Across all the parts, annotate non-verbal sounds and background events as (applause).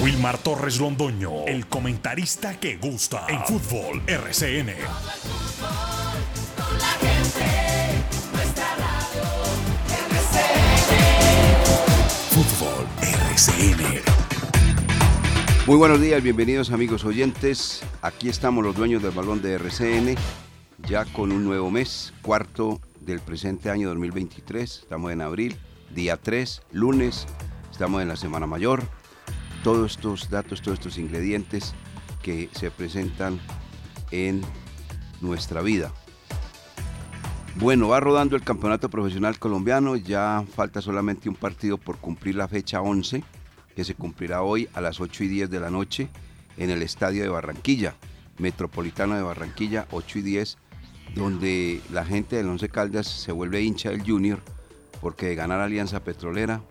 Wilmar Torres Londoño, el comentarista que gusta en fútbol RCN. Fútbol RCN. Muy buenos días, bienvenidos amigos oyentes. Aquí estamos los dueños del balón de RCN, ya con un nuevo mes, cuarto del presente año 2023. Estamos en abril, día 3, lunes, estamos en la Semana Mayor. Todos estos datos, todos estos ingredientes que se presentan en nuestra vida. Bueno, va rodando el campeonato profesional colombiano, ya falta solamente un partido por cumplir la fecha 11, que se cumplirá hoy a las 8 y 10 de la noche en el estadio de Barranquilla, Metropolitano de Barranquilla, 8 y 10, donde la gente del Once Caldas se vuelve hincha del Junior, porque de ganar Alianza Petrolera,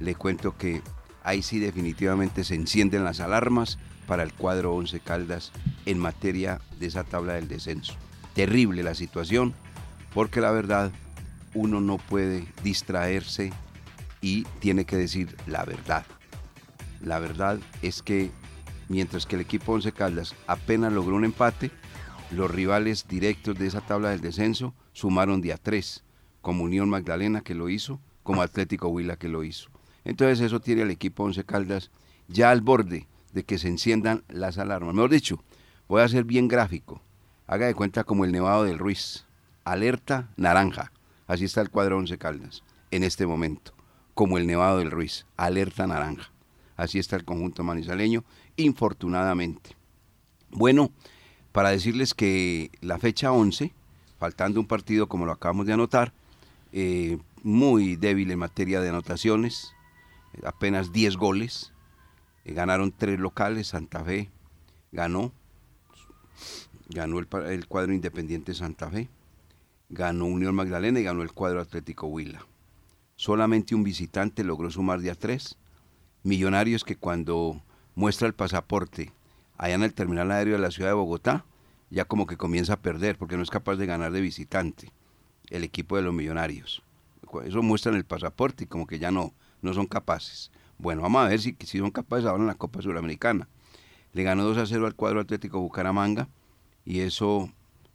le cuento que ahí sí definitivamente se encienden las alarmas para el cuadro Once Caldas en materia de esa tabla del descenso. Terrible la situación porque la verdad uno no puede distraerse y tiene que decir la verdad. La verdad es que mientras que el equipo Once Caldas apenas logró un empate, los rivales directos de esa tabla del descenso sumaron día 3, como Unión Magdalena que lo hizo, como Atlético Huila que lo hizo. Entonces eso tiene al equipo Once Caldas ya al borde de que se enciendan las alarmas. Mejor dicho, voy a ser bien gráfico. Haga de cuenta como el Nevado del Ruiz alerta naranja. Así está el cuadro Once Caldas en este momento, como el Nevado del Ruiz, alerta naranja. Así está el conjunto manizaleño, infortunadamente. Bueno, para decirles que la fecha 11, faltando un partido como lo acabamos de anotar, eh, muy débil en materia de anotaciones, apenas 10 goles, eh, ganaron tres locales, Santa Fe ganó, ganó el, el cuadro Independiente Santa Fe, ganó Unión Magdalena y ganó el cuadro Atlético Huila. Solamente un visitante logró sumar de a tres. Millonarios que cuando muestra el pasaporte allá en el terminal aéreo de la ciudad de Bogotá, ya como que comienza a perder porque no es capaz de ganar de visitante el equipo de los millonarios. Eso muestra en el pasaporte y como que ya no, no son capaces. Bueno, vamos a ver si, si son capaces ahora en la Copa Suramericana. Le ganó 2 a 0 al cuadro Atlético Bucaramanga y eso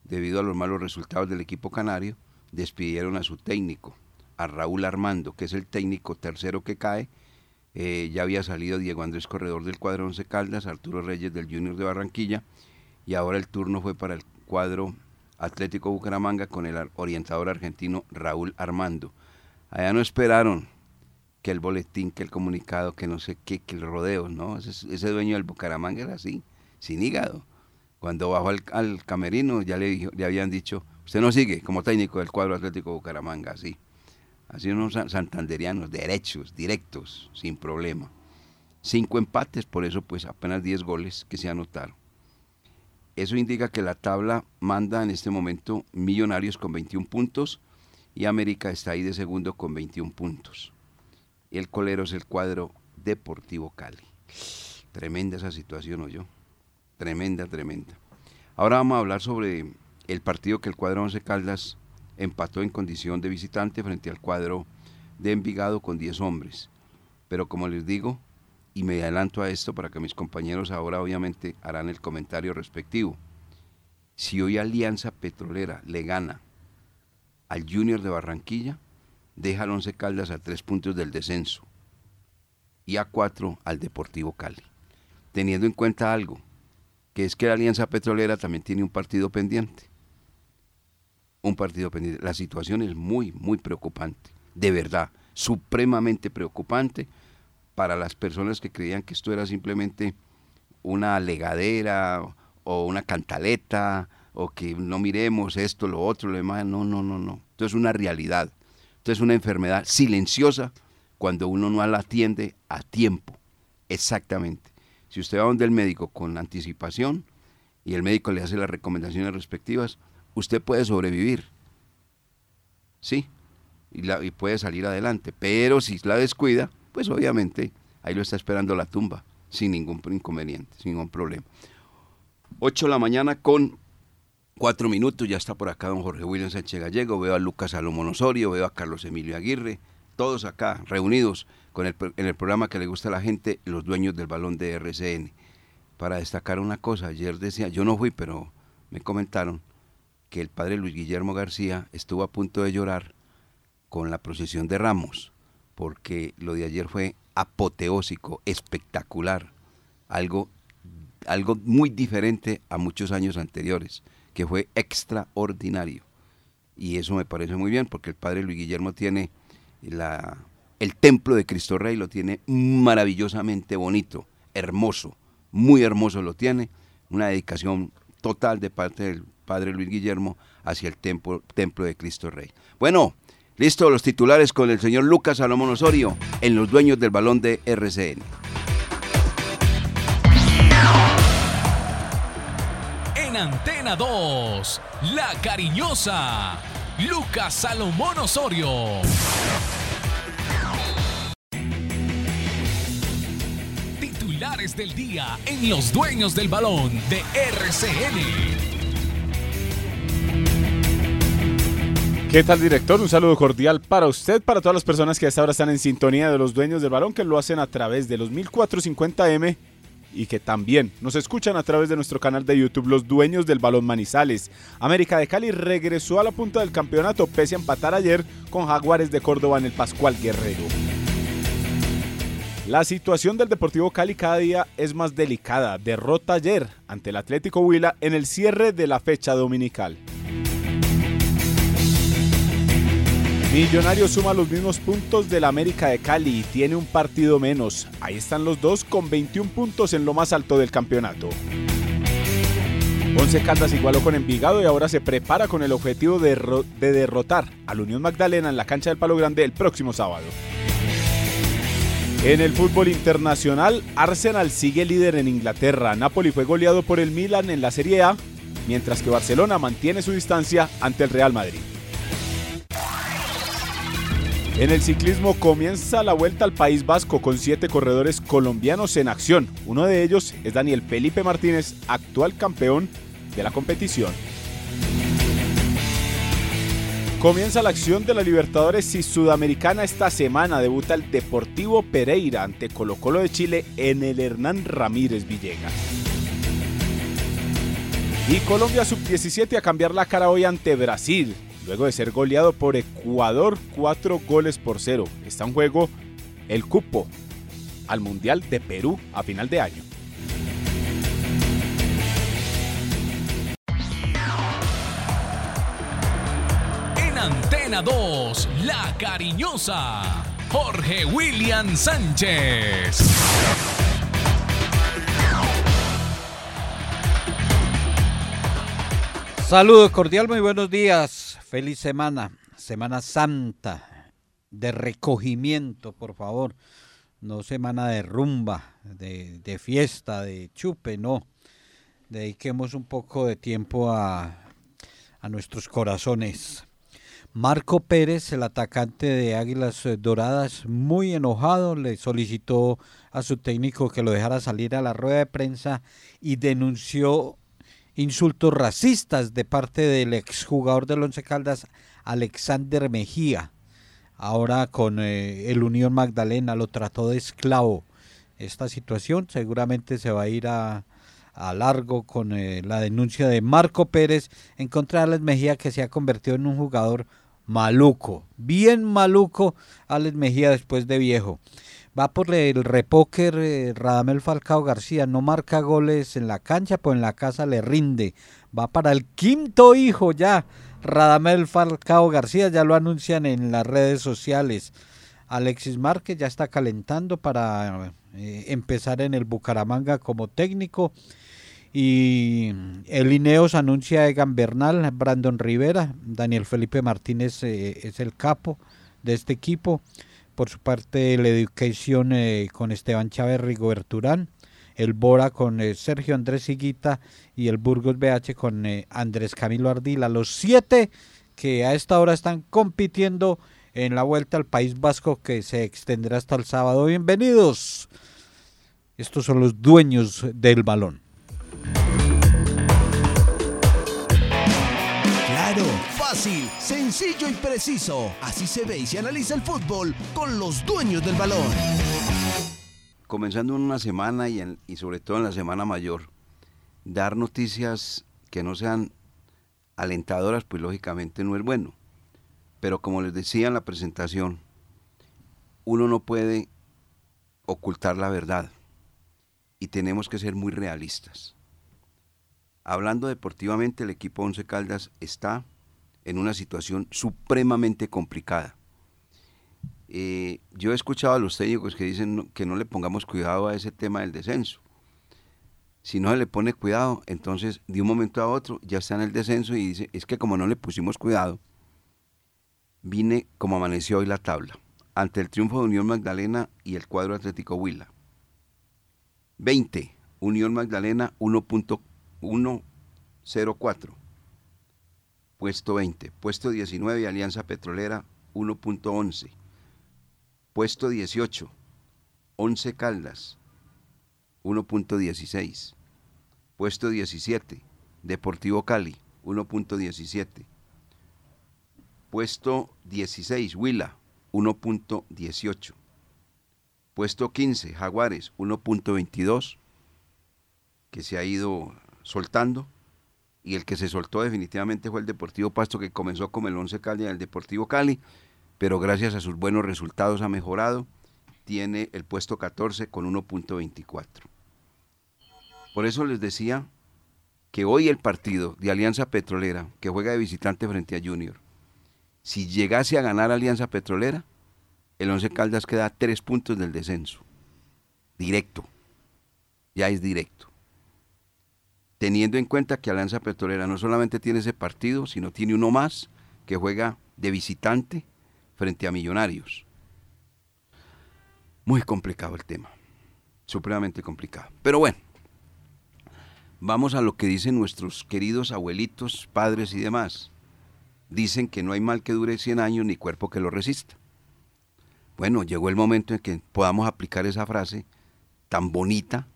debido a los malos resultados del equipo canario, despidieron a su técnico, a Raúl Armando, que es el técnico tercero que cae. Eh, ya había salido Diego Andrés Corredor del cuadro Once Caldas, Arturo Reyes del Junior de Barranquilla, y ahora el turno fue para el cuadro Atlético Bucaramanga con el orientador argentino Raúl Armando. Allá no esperaron que el boletín, que el comunicado, que no sé qué, que el rodeo, ¿no? Ese, ese dueño del Bucaramanga era así, sin hígado cuando bajó al, camerino ya le, le habían dicho, usted no sigue como técnico del cuadro Atlético Bucaramanga, así. Así unos santanderianos, derechos, directos, sin problema. Cinco empates, por eso pues apenas 10 goles que se anotaron. Eso indica que la tabla manda en este momento Millonarios con 21 puntos y América está ahí de segundo con 21 puntos. El colero es el cuadro Deportivo Cali. Tremenda esa situación, ¿o yo? Tremenda, tremenda. Ahora vamos a hablar sobre el partido que el cuadro Once Caldas empató en condición de visitante frente al cuadro de Envigado con 10 hombres. Pero como les digo, y me adelanto a esto para que mis compañeros ahora obviamente harán el comentario respectivo. Si hoy Alianza Petrolera le gana al Junior de Barranquilla, deja al Once Caldas a tres puntos del descenso y a cuatro al Deportivo Cali. Teniendo en cuenta algo, que es que la Alianza Petrolera también tiene un partido pendiente. Un partido pendiente. La situación es muy, muy preocupante. De verdad, supremamente preocupante para las personas que creían que esto era simplemente una legadera o una cantaleta o que no miremos esto, lo otro, lo demás. No, no, no, no. Esto es una realidad. Esto es una enfermedad silenciosa cuando uno no la atiende a tiempo. Exactamente. Si usted va donde el médico con anticipación y el médico le hace las recomendaciones respectivas, usted puede sobrevivir. Sí, y, y puede salir adelante. Pero si la descuida, pues obviamente ahí lo está esperando la tumba, sin ningún inconveniente, sin ningún problema. 8 de la mañana con 4 minutos, ya está por acá don Jorge William Sánchez Gallego, veo a Lucas Salomón Osorio, veo a Carlos Emilio Aguirre, todos acá reunidos con el, en el programa que le gusta a la gente, los dueños del balón de RCN. Para destacar una cosa, ayer decía, yo no fui, pero me comentaron que el padre Luis Guillermo García estuvo a punto de llorar con la procesión de Ramos, porque lo de ayer fue apoteósico, espectacular, algo, algo muy diferente a muchos años anteriores, que fue extraordinario. Y eso me parece muy bien, porque el padre Luis Guillermo tiene la, el templo de Cristo Rey, lo tiene maravillosamente bonito, hermoso, muy hermoso lo tiene, una dedicación total de parte del padre Luis Guillermo hacia el templo, templo de Cristo Rey. Bueno, listo los titulares con el señor Lucas Salomón Osorio en los dueños del balón de RCN. En Antena 2, La Cariñosa, Lucas Salomón Osorio. Titulares del día en los dueños del balón de RCN. ¿Qué tal, director? Un saludo cordial para usted, para todas las personas que hasta ahora están en sintonía de los dueños del balón, que lo hacen a través de los 1450M y que también nos escuchan a través de nuestro canal de YouTube, los dueños del balón Manizales. América de Cali regresó a la punta del campeonato pese a empatar ayer con Jaguares de Córdoba en el Pascual Guerrero. La situación del Deportivo Cali cada día es más delicada. Derrota ayer ante el Atlético Huila en el cierre de la fecha dominical. Millonarios suma los mismos puntos del América de Cali y tiene un partido menos. Ahí están los dos con 21 puntos en lo más alto del campeonato. Once Caldas igualó con Envigado y ahora se prepara con el objetivo de, de derrotar al Unión Magdalena en la cancha del Palo Grande el próximo sábado. En el fútbol internacional, Arsenal sigue líder en Inglaterra. Napoli fue goleado por el Milan en la Serie A, mientras que Barcelona mantiene su distancia ante el Real Madrid. En el ciclismo comienza la vuelta al País Vasco con siete corredores colombianos en acción. Uno de ellos es Daniel Felipe Martínez, actual campeón de la competición. Comienza la acción de la Libertadores y Sudamericana esta semana. Debuta el Deportivo Pereira ante Colo Colo de Chile en el Hernán Ramírez Villegas. Y Colombia Sub-17 a cambiar la cara hoy ante Brasil, luego de ser goleado por Ecuador cuatro goles por cero. Está en juego el cupo al Mundial de Perú a final de año. Antena 2, La Cariñosa, Jorge William Sánchez. Saludos cordial, muy buenos días. Feliz semana, Semana Santa, de recogimiento, por favor. No semana de rumba, de, de fiesta, de chupe, no. Dediquemos un poco de tiempo a, a nuestros corazones. Marco Pérez, el atacante de Águilas Doradas, muy enojado, le solicitó a su técnico que lo dejara salir a la rueda de prensa y denunció insultos racistas de parte del exjugador del Once Caldas, Alexander Mejía. Ahora con eh, el Unión Magdalena lo trató de esclavo. Esta situación seguramente se va a ir a, largo con eh, la denuncia de Marco Pérez en contra de Alex Mejía que se ha convertido en un jugador maluco, bien maluco Alex Mejía después de viejo. Va por el repóker eh, Radamel Falcao García, no marca goles en la cancha, pues en la casa le rinde. Va para el quinto hijo ya. Radamel Falcao García ya lo anuncian en las redes sociales. Alexis Márquez ya está calentando para eh, empezar en el Bucaramanga como técnico. Y el Ineos anuncia a Egan Bernal, Brandon Rivera, Daniel Felipe Martínez eh, es el capo de este equipo. Por su parte, el Education eh, con Esteban Chávez Rigoberto Urán, el Bora con eh, Sergio Andrés Higuita y el Burgos BH con eh, Andrés Camilo Ardila. Los siete que a esta hora están compitiendo en la vuelta al País Vasco que se extenderá hasta el sábado. Bienvenidos. Estos son los dueños del balón. Fácil, sencillo y preciso. Así se ve y se analiza el fútbol con los dueños del balón. Comenzando en una semana y, y sobre todo en la semana mayor, dar noticias que no sean alentadoras, pues lógicamente no es bueno. Pero como les decía en la presentación, uno no puede ocultar la verdad y tenemos que ser muy realistas. Hablando deportivamente, el equipo Once Caldas está en una situación supremamente complicada. Eh, yo he escuchado a los técnicos que dicen que no le pongamos cuidado a ese tema del descenso. Si no se le pone cuidado, entonces de un momento a otro ya está en el descenso y dice, es que como no le pusimos cuidado, vine como amaneció hoy la tabla, ante el triunfo de Unión Magdalena y el cuadro Atlético Huila. 20, Unión Magdalena 1.104. Puesto 20. Puesto 19, Alianza Petrolera 1.11. Puesto 18, 11 Caldas 1.16. Puesto 17, Deportivo Cali 1.17. Puesto 16, Huila 1.18. Puesto 15, Jaguares 1.22, que se ha ido soltando. Y el que se soltó definitivamente fue el Deportivo Pasto, que comenzó como el 11 Cali del Deportivo Cali, pero gracias a sus buenos resultados ha mejorado. Tiene el puesto 14 con 1.24. Por eso les decía que hoy el partido de Alianza Petrolera, que juega de visitante frente a Junior, si llegase a ganar Alianza Petrolera, el Once Caldas queda a tres puntos del descenso. Directo. Ya es directo. Teniendo en cuenta que Alianza Petrolera no solamente tiene ese partido, sino tiene uno más que juega de visitante frente a Millonarios. Muy complicado el tema. Supremamente complicado. Pero bueno, vamos a lo que dicen nuestros queridos abuelitos, padres y demás. Dicen que no hay mal que dure 100 años ni cuerpo que lo resista. Bueno, llegó el momento en que podamos aplicar esa frase tan bonita,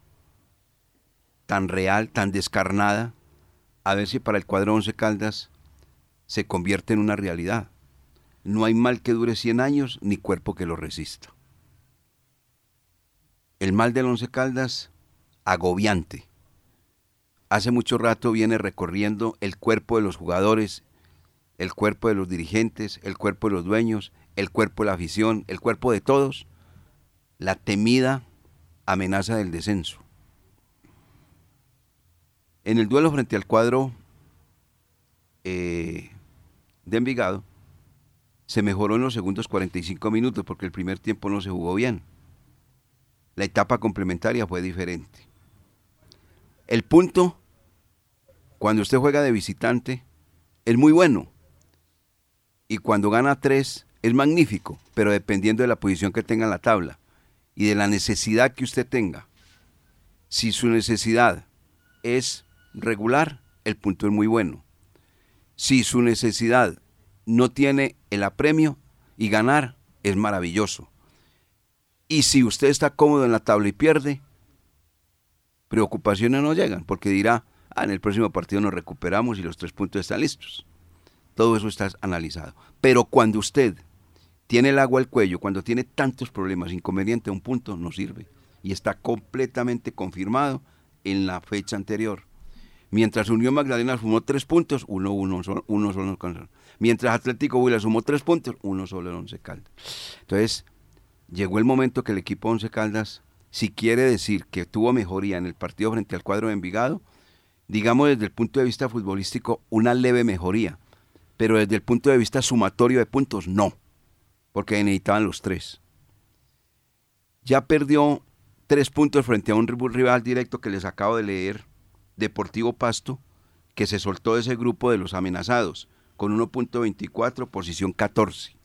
tan real, tan descarnada, a ver si para el cuadro Once Caldas se convierte en una realidad. No hay mal que dure 100 años ni cuerpo que lo resista. El mal del Once Caldas, agobiante. Hace mucho rato viene recorriendo el cuerpo de los jugadores, el cuerpo de los dirigentes, el cuerpo de los dueños, el cuerpo de la afición, el cuerpo de todos, la temida amenaza del descenso. En el duelo frente al cuadro eh, de Envigado, se mejoró en los segundos 45 minutos porque el primer tiempo no se jugó bien. La etapa complementaria fue diferente. El punto, cuando usted juega de visitante, es muy bueno. Y cuando gana tres, es magnífico, pero dependiendo de la posición que tenga en la tabla y de la necesidad que usted tenga. Si su necesidad es regular, el punto es muy bueno. Si su necesidad no tiene el apremio y ganar, es maravilloso. Y si usted está cómodo en la tabla y pierde, preocupaciones no llegan, porque dirá, ah, en el próximo partido nos recuperamos y los tres puntos están listos. Todo eso está analizado. Pero cuando usted tiene el agua al cuello, cuando tiene tantos problemas, inconveniente, un punto no sirve. Y está completamente confirmado en la fecha anterior. Mientras Unión Magdalena sumó tres puntos, uno, uno, solo, uno solo. Mientras Atlético Huila sumó tres puntos, uno solo el Once Caldas. Entonces, llegó el momento que el equipo Once Caldas, si quiere decir que tuvo mejoría en el partido frente al cuadro de Envigado, digamos desde el punto de vista futbolístico, una leve mejoría. Pero desde el punto de vista sumatorio de puntos, no. Porque necesitaban los tres. Ya perdió tres puntos frente a un rival directo que les acabo de leer, Deportivo Pasto, que se soltó de ese grupo de los amenazados, con 1.24, posición 14.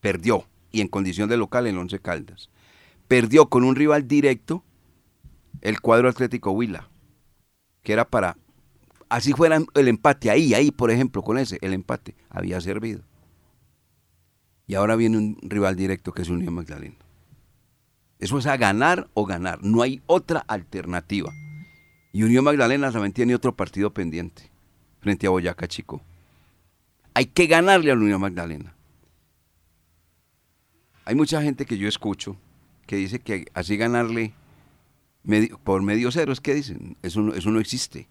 Perdió, y en condición de local en Once Caldas. Perdió con un rival directo, el cuadro Atlético Huila, que era para, así fuera el empate, ahí, ahí, por ejemplo, con ese, el empate, había servido. Y ahora viene un rival directo que es Unión Magdalena. Eso es a ganar o ganar, no hay otra alternativa. Y Unión Magdalena también tiene otro partido pendiente frente a Boyacá Chico. Hay que ganarle a la Unión Magdalena. Hay mucha gente que yo escucho que dice que así ganarle por medio cero, es que dicen, eso no, eso no existe.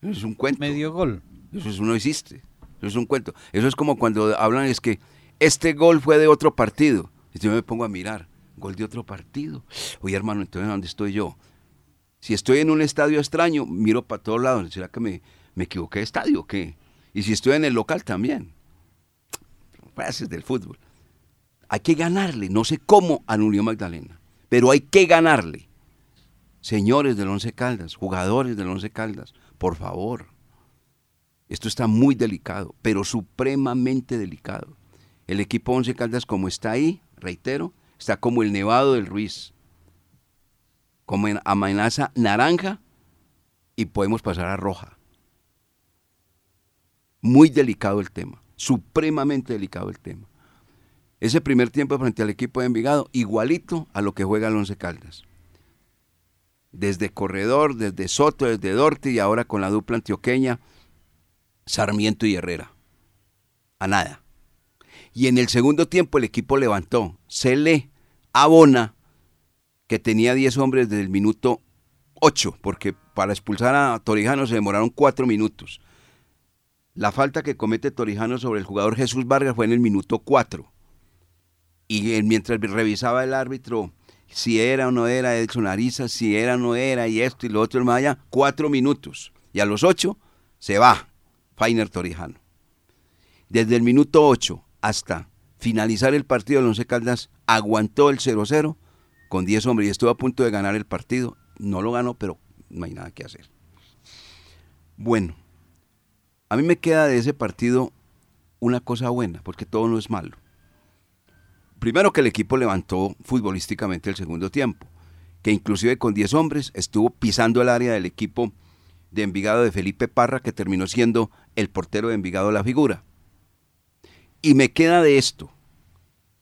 Eso es un cuento. Medio gol. Eso, no existe. Eso es un cuento. Eso es como cuando hablan es que este gol fue de otro partido. Y yo me pongo a mirar, gol de otro partido. Oye, hermano, entonces ¿dónde estoy yo? Si estoy en un estadio extraño, miro para todos lados. ¿Será que me, me equivoqué de estadio o qué? Y si estoy en el local también. Pues del fútbol. Hay que ganarle, no sé cómo, a Unión Magdalena, pero hay que ganarle. Señores del Once Caldas, jugadores del Once Caldas, por favor. Esto está muy delicado, pero supremamente delicado. El equipo Once Caldas como está ahí, reitero, está como el Nevado del Ruiz, como en amenaza naranja y podemos pasar a roja. Muy delicado el tema, supremamente delicado el tema. Ese primer tiempo frente al equipo de Envigado, igualito a lo que juega el Once Caldas. Desde Corredor, desde Soto, desde Dorti y ahora con la dupla antioqueña, Sarmiento y Herrera. A nada. Y en el segundo tiempo el equipo levantó. Se le abona que tenía 10 hombres desde el minuto 8, porque para expulsar a Torijano se demoraron 4 minutos. La falta que comete Torijano sobre el jugador Jesús Vargas fue en el minuto 4. Y mientras revisaba el árbitro si era o no era Edson Ariza, si era o no era, y esto y lo otro, más allá, cuatro minutos. Y a los ocho se va Fainer Torijano. Desde el minuto ocho hasta finalizar el partido, el Once Caldas aguantó el 0-0 con 10 hombres y estuvo a punto de ganar el partido. No lo ganó, pero no hay nada que hacer. Bueno, a mí me queda de ese partido una cosa buena, porque todo no es malo primero que el equipo levantó futbolísticamente el segundo tiempo, que inclusive con 10 hombres estuvo pisando el área del equipo de Envigado de Felipe Parra, que terminó siendo el portero de Envigado la figura. Y me queda de esto.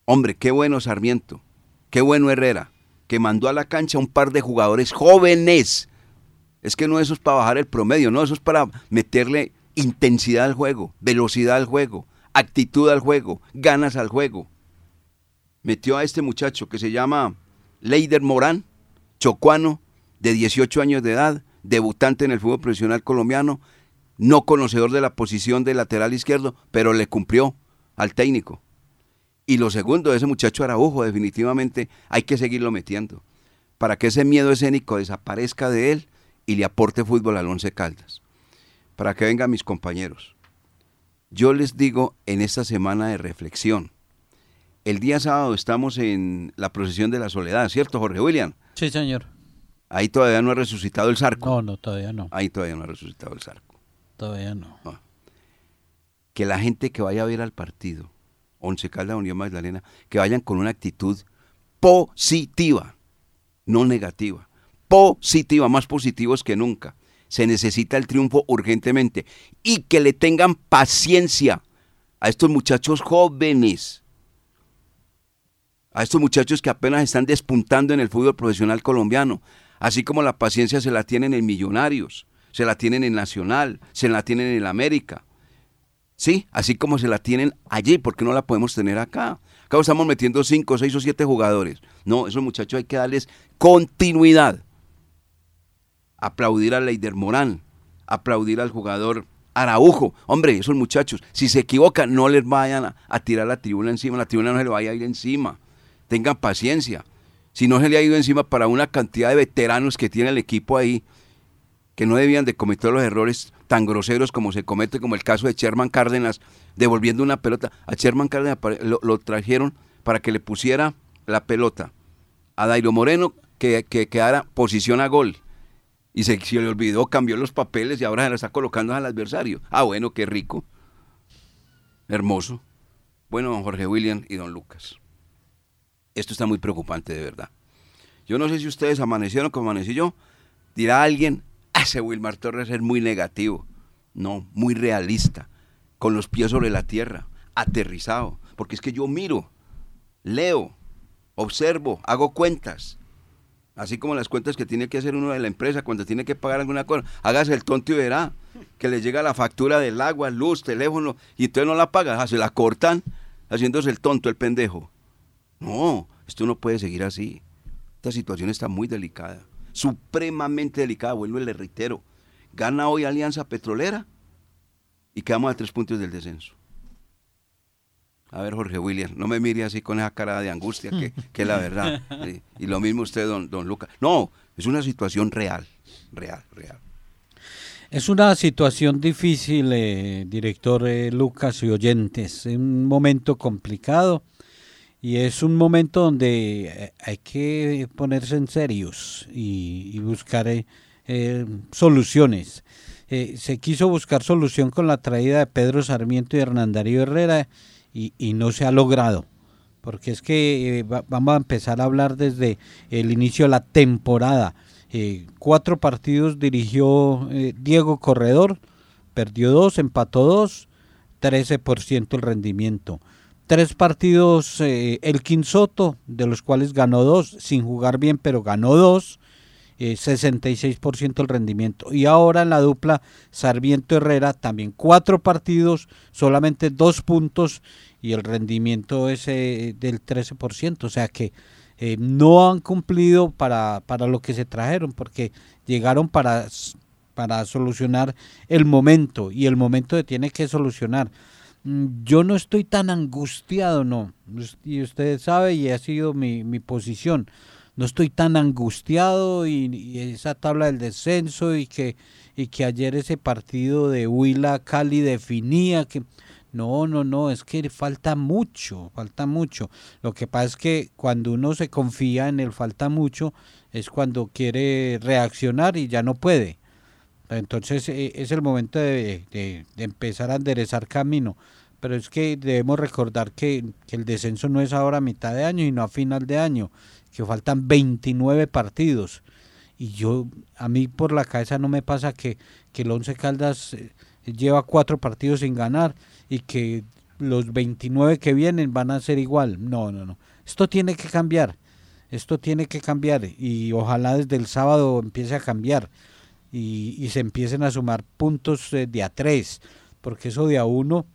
Hombre, qué bueno Sarmiento, qué bueno Herrera, que mandó a la cancha un par de jugadores jóvenes. Es que no eso es para bajar el promedio, no, eso es para meterle intensidad al juego, velocidad al juego, actitud al juego, ganas al juego metió a este muchacho que se llama Leider Morán, chocuano, de 18 años de edad, debutante en el fútbol profesional colombiano, no conocedor de la posición de lateral izquierdo, pero le cumplió al técnico. Y lo segundo, ese muchacho Araujo, definitivamente hay que seguirlo metiendo, para que ese miedo escénico desaparezca de él y le aporte fútbol al Once Caldas. Para que vengan mis compañeros. Yo les digo en esta semana de reflexión, el día sábado estamos en la procesión de la soledad, ¿cierto, Jorge William? Sí, señor. Ahí todavía no ha resucitado el zarco. No, no, todavía no. Ahí todavía no ha resucitado el zarco. Todavía no. Ah. Que la gente que vaya a ver al partido, Once Caldas Unión Magdalena, que vayan con una actitud positiva, no negativa. Positiva, más positivos que nunca. Se necesita el triunfo urgentemente. Y que le tengan paciencia a estos muchachos jóvenes a estos muchachos que apenas están despuntando en el fútbol profesional colombiano, así como la paciencia se la tienen en Millonarios, se la tienen en Nacional, se la tienen en América. Sí, así como se la tienen allí, porque no la podemos tener acá. Acá estamos metiendo cinco, seis o siete jugadores. No, esos muchachos hay que darles continuidad. Aplaudir a Leider Morán, aplaudir al jugador Araujo. Hombre, esos muchachos, si se equivocan, no les vayan a, a tirar la tribuna encima, la tribuna no se le vaya a ir encima tengan paciencia. Si no se le ha ido encima para una cantidad de veteranos que tiene el equipo ahí, que no debían de cometer los errores tan groseros como se comete, como el caso de Sherman Cárdenas, devolviendo una pelota. A Sherman Cárdenas lo, trajeron para que le pusiera la pelota. A Dairo Moreno que, que quedara posición a gol. Y se, se, le olvidó, cambió los papeles y ahora se la está colocando al adversario. Ah, bueno, qué rico. Hermoso. Bueno, don Jorge William y don Lucas esto está muy preocupante de verdad. Yo no sé si ustedes amanecieron como amanecí yo. Dirá alguien, ese Wilmar Torres es muy negativo. No, muy realista, con los pies sobre la tierra, aterrizado. Porque es que yo miro, leo, observo, hago cuentas. Así como las cuentas que tiene que hacer uno de la empresa cuando tiene que pagar alguna cosa. Hágase el tonto y verá que le llega la factura del agua, luz, teléfono, y usted no la paga, ah, se la cortan haciéndose el tonto, el pendejo. No, esto no puede seguir así. Esta situación está muy delicada, supremamente delicada, vuelvo y le reitero. Gana hoy Alianza Petrolera y quedamos a tres puntos del descenso. A ver, Jorge William, no me mire así con esa cara de angustia, que, que es la verdad. (laughs) Y, lo mismo usted, don, don Lucas. No, es una situación real, real, real. Es una situación difícil, eh, director eh, Lucas y oyentes. Es un momento complicado y es un momento donde eh, hay que ponerse en serios y, buscar soluciones. se quiso buscar solución con la traída de Pedro Sarmiento y Hernandario Herrera y, no se ha logrado. Porque es que eh, vamos a empezar a hablar desde el inicio de la temporada. Eh, cuatro partidos dirigió eh, Diego Corredor, perdió dos, empató dos, 13% el rendimiento. Tres partidos el Quinsoto, de los cuales ganó dos, sin jugar bien, pero ganó dos, 66% el rendimiento. Y ahora en la dupla Sarmiento Herrera, también cuatro partidos, solamente dos puntos y el rendimiento es eh, del 13%, o sea que eh, no han cumplido para, para lo que se trajeron, porque llegaron para, para solucionar el momento y el momento se tiene que solucionar. Mm, yo no estoy tan angustiado, no, y usted sabe y ha sido mi, mi posición. No estoy tan angustiado y, esa tabla del descenso y que, y que ayer ese partido de Huila Cali definía que no, no, no, es que falta mucho, falta mucho. Lo que pasa es que cuando uno se confía en el falta mucho, es cuando quiere reaccionar y ya no puede. Entonces eh, es el momento de, empezar a enderezar camino. Pero es que debemos recordar que, el descenso no es ahora a mitad de año y no a final de año, que faltan 29 partidos. Y yo, a mí por la cabeza no me pasa que, que el Once Caldas eh, lleva cuatro partidos sin ganar y que los 29 que vienen van a ser igual. No, no, no. Esto tiene que cambiar. Esto tiene que cambiar y ojalá desde el sábado empiece a cambiar y, se empiecen a sumar puntos eh, de a tres, porque eso de a uno,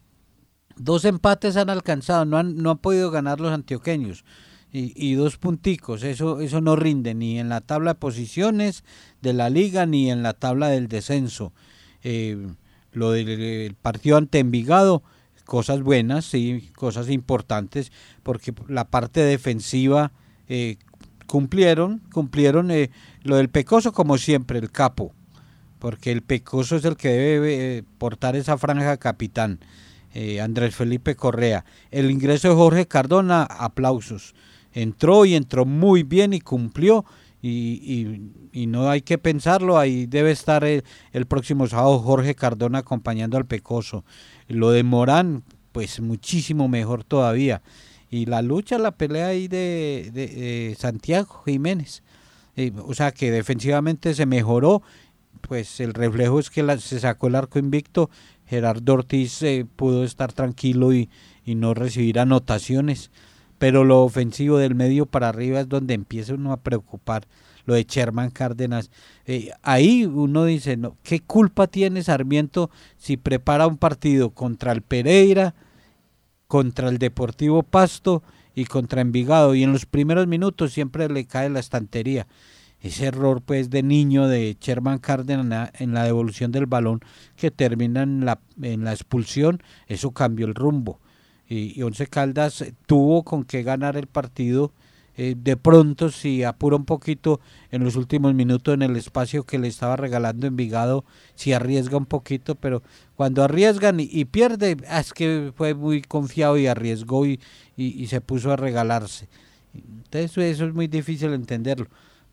dos empates han alcanzado, no han, no han podido ganar los antioqueños. Y, dos punticos, eso, eso no rinde ni en la tabla de posiciones de la liga ni en la tabla del descenso. Eh, lo del partido ante Envigado, cosas buenas, sí, cosas importantes, porque la parte defensiva eh, cumplieron, cumplieron eh, lo del Pecoso como siempre, el capo, porque el Pecoso es el que debe eh, portar esa franja capitán, Andrés Felipe Correa. El ingreso de Jorge Cardona, aplausos. Entró y entró muy bien y cumplió y, y, no hay que pensarlo, ahí debe estar el, próximo sábado Jorge Cardona acompañando al Pecoso. Lo de Morán, pues muchísimo mejor todavía. Y la lucha, la pelea ahí de, Santiago Jiménez. Eh, o sea que defensivamente se mejoró, pues el reflejo es que se sacó el arco invicto, Gerardo Ortiz eh, pudo estar tranquilo y, no recibir anotaciones pero lo ofensivo del medio para arriba es donde empieza uno a preocupar lo de Sherman Cárdenas. Eh, ahí uno dice, no, ¿qué culpa tiene Sarmiento si prepara un partido contra el Pereira, contra el Deportivo Pasto y contra Envigado? Y en los primeros minutos siempre le cae la estantería. Ese error pues de niño de Sherman Cárdenas en la devolución del balón que termina en la, en la expulsión, eso cambió el rumbo y, Once Caldas tuvo con qué ganar el partido. Eh, de pronto, si apura un poquito en los últimos minutos en el espacio que le estaba regalando Envigado, si arriesga un poquito, pero cuando arriesgan y, pierde, ah, es que fue muy confiado y arriesgó y, y, se puso a regalarse. Entonces eso es muy difícil entenderlo,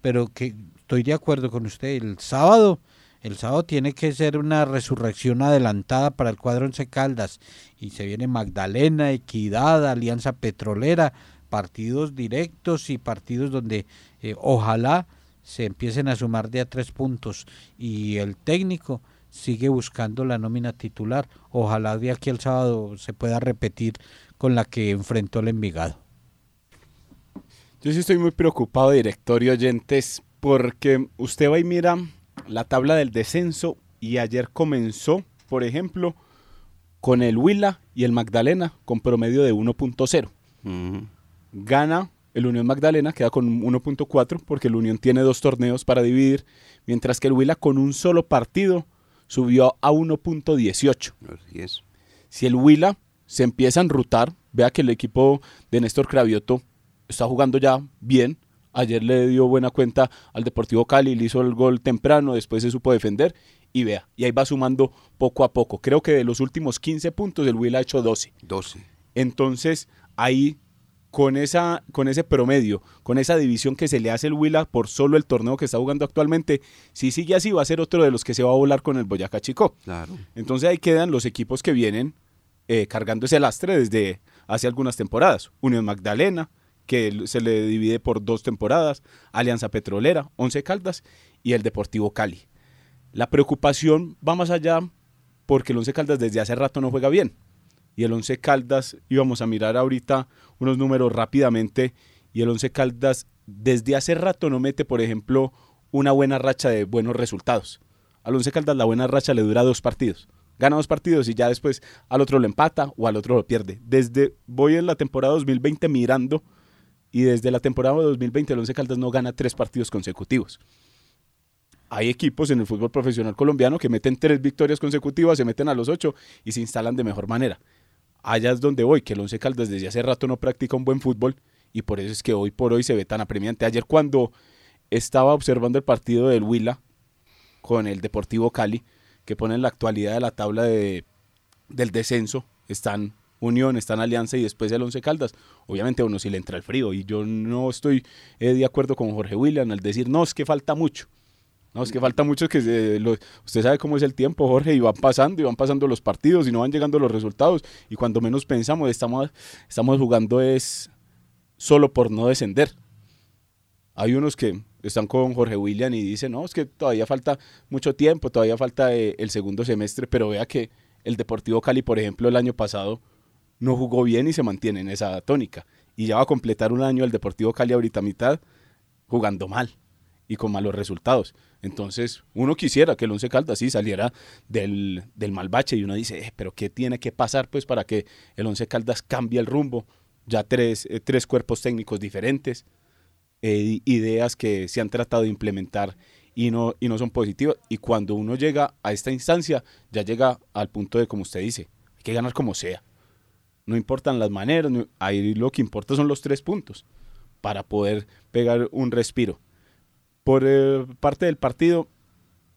pero que estoy de acuerdo con usted, el sábado el sábado tiene que ser una resurrección adelantada para el cuadro Once Caldas. Y se viene Magdalena, Equidad, Alianza Petrolera, partidos directos y partidos donde eh, ojalá se empiecen a sumar de a tres puntos. Y el técnico sigue buscando la nómina titular. Ojalá de aquí al sábado se pueda repetir con la que enfrentó el Envigado. Yo sí estoy muy preocupado, director y oyentes, porque usted va y mira la tabla del descenso y ayer comenzó, por ejemplo, con el Huila y el Magdalena con promedio de 1.0. Ujú. Gana el Unión Magdalena, queda con 1.4 porque el Unión tiene dos torneos para dividir, mientras que el Huila con un solo partido subió a 1.18. Así es. Si el Huila se empieza a enrutar, vea que el equipo de Néstor Cravioto está jugando ya bien. Ayer le dio buena cuenta al Deportivo Cali, le hizo el gol temprano, después se supo defender y vea, y ahí va sumando poco a poco. Creo que de los últimos 15 puntos el Huila ha hecho 12. 12. Entonces, ahí con esa con ese promedio, con esa división que se le hace el Huila por solo el torneo que está jugando actualmente, si sigue así va a ser otro de los que se va a volar con el Boyacá Chico. Claro. Entonces ahí quedan los equipos que vienen eh, cargando ese lastre desde hace algunas temporadas. Unión Magdalena, que se le divide por dos temporadas, Alianza Petrolera, Once Caldas y el Deportivo Cali. La preocupación va más allá porque el Once Caldas desde hace rato no juega bien. Y el Once Caldas, íbamos a mirar ahorita unos números rápidamente, y el Once Caldas desde hace rato no mete, por ejemplo, una buena racha de buenos resultados. Al Once Caldas la buena racha le dura dos partidos. Gana dos partidos y ya después al otro lo empata o al otro lo pierde. Desde voy en la temporada 2020 mirando y desde la temporada 2020 el Once Caldas no gana tres partidos consecutivos. Hay equipos en el fútbol profesional colombiano que meten tres victorias consecutivas, se meten a los ocho y se instalan de mejor manera. Allá es donde voy, que el Once Caldas desde hace rato no practica un buen fútbol y por eso es que hoy por hoy se ve tan apremiante. Ayer cuando estaba observando el partido del Huila con el Deportivo Cali, que pone en la actualidad de la tabla de, del descenso, están Unión, están Alianza y después el Once Caldas. Obviamente a uno sí le entra el frío y yo no estoy eh, de acuerdo con Jorge William al decir, no, es que falta mucho. No, es que falta mucho que se- usted sabe cómo es el tiempo, Jorge, y van pasando y van pasando los partidos y no van llegando los resultados y cuando menos pensamos estamos, estamos jugando es solo por no descender. Hay unos que están con Jorge William y dicen, no, es que todavía falta mucho tiempo, todavía falta eh, el segundo semestre, pero vea que el Deportivo Cali, por ejemplo, el año pasado no jugó bien y se mantiene en esa tónica. Y ya va a completar un año el Deportivo Cali ahorita mitad jugando mal y con malos resultados. Entonces, uno quisiera que el Once Caldas sí saliera del, del mal bache y uno dice, "Eh, pero ¿qué tiene que pasar pues para que el Once Caldas cambie el rumbo? Ya tres, eh, tres cuerpos técnicos diferentes, eh, ideas que se han tratado de implementar y no, y no son positivas. Y cuando uno llega a esta instancia, ya llega al punto de, como usted dice, hay que ganar como sea. No importan las maneras, ahí lo que importa son los tres puntos para poder pegar un respiro. Por eh, parte del partido,